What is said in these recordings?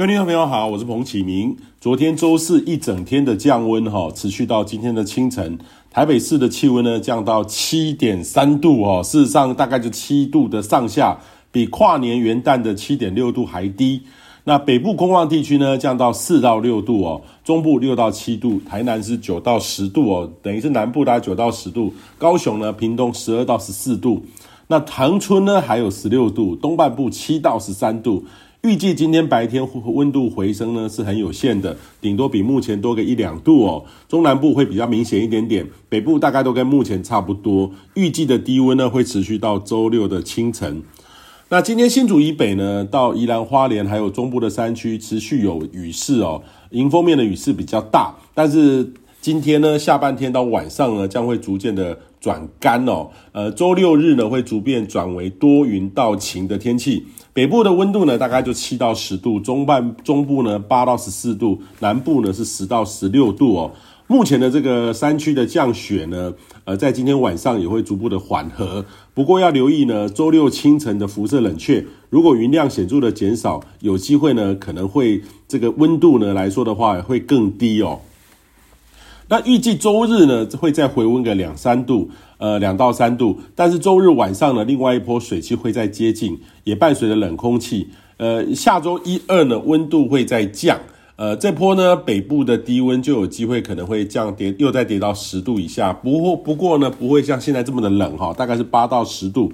各位听众朋友好，我是彭启明。昨天周四一整天的降温哈，持续到今天的清晨，台北市的气温呢降到七点三度哦，事实上大概就七度的上下，比跨年元旦的七点六度还低。那北部空旷地区呢降到四到六度哦，中部六到七度，台南是九到十度哦，等于是南部大概九到十度，高雄呢、屏东十二到十四度，那恒春呢还有十六度，东半部七到十三度。预计今天白天温度回升呢是很有限的，顶多比目前多个一两度哦。中南部会比较明显一点点，北部大概都跟目前差不多。预计的低温呢会持续到周六的清晨。那今天新竹以北呢，到宜兰花莲还有中部的山区持续有雨势哦，迎风面的雨势比较大，但是。今天呢，下半天到晚上呢，将会逐渐的转干哦。呃，周六日呢，会逐渐转为多云到晴的天气。北部的温度呢，大概就七到十度，中半中部呢八到十四度，南部呢是十到十六度哦。目前的这个山区的降雪呢，呃，在今天晚上也会逐步的缓和。不过要留意呢，周六清晨的辐射冷却，如果云量显著的减少，有机会呢，可能会这个温度呢来说的话，会更低哦。那预计周日呢，会再回温个两三度，呃，两到三度。但是周日晚上呢，另外一波水汽会再接近，也伴随着冷空气。呃，下周一二呢，温度会再降。呃，这波呢，北部的低温就有机会可能会降跌，又再跌到十度以下。不过不过呢，不会像现在这么的冷哈，大概是八到十度。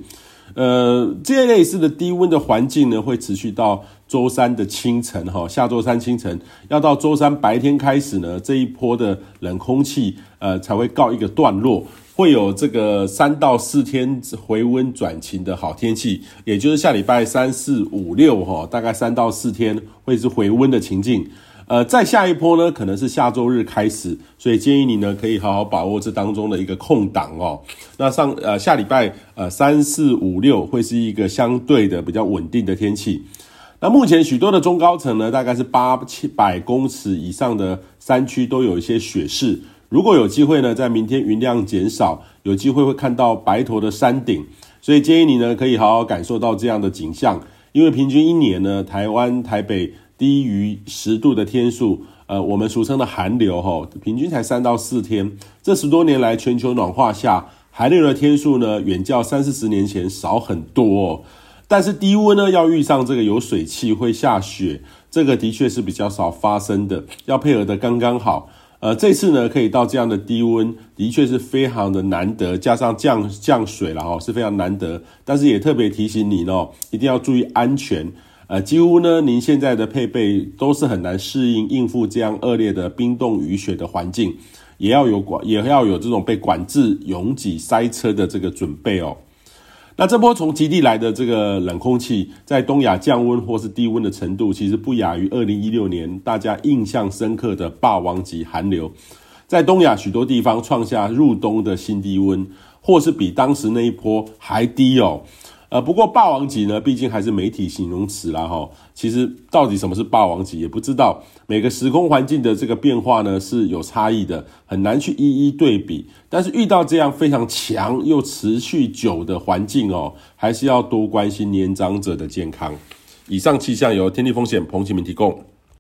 呃，这类似的低温的环境呢，会持续到周三的清晨哈，下周三清晨，要到周三白天开始呢，这一波的冷空气呃才会告一个段落，会有这个三到四天回温转晴的好天气，也就是下礼拜三四五六哈，大概三到四天会是回温的情境。呃，再下一波呢，可能是下周日开始，所以建议你呢可以好好把握这当中的一个空档哦。那上呃下礼拜呃三四五六会是一个相对的比较稳定的天气。那目前许多的中高层呢，大概是八七百公尺以上的山区都有一些雪势。如果有机会呢，在明天云量减少，有机会会看到白头的山顶，所以建议你呢可以好好感受到这样的景象，因为平均一年呢，台湾台北。低于十度的天数，呃，我们俗称的寒流，哈，平均才三到四天。这十多年来，全球暖化下，寒流的天数呢，远较三四十年前少很多哦。但是低温呢，要遇上这个有水汽会下雪，这个的确是比较少发生的，要配合得刚刚好。呃，这次呢，可以到这样的低温，的确是非常的难得，加上降降水了哈，是非常难得。但是也特别提醒你哦，一定要注意安全。呃，几乎呢，您现在的配备都是很难适应应付这样恶劣的冰冻雨雪的环境，也要有管，也要有这种被管制、拥挤、塞车的这个准备哦。那这波从极地来的这个冷空气，在东亚降温或是低温的程度，其实不亚于二零一六年大家印象深刻的霸王级寒流，在东亚许多地方创下入冬的新低温，或是比当时那一波还低哦。呃，不过霸王级呢，毕竟还是媒体形容词啦哈。其实到底什么是霸王级，也不知道。每个时空环境的这个变化呢是有差异的，很难去一一对比。但是遇到这样非常强又持续久的环境哦，还是要多关心年长者的健康。以上气象由天地风险彭启明提供。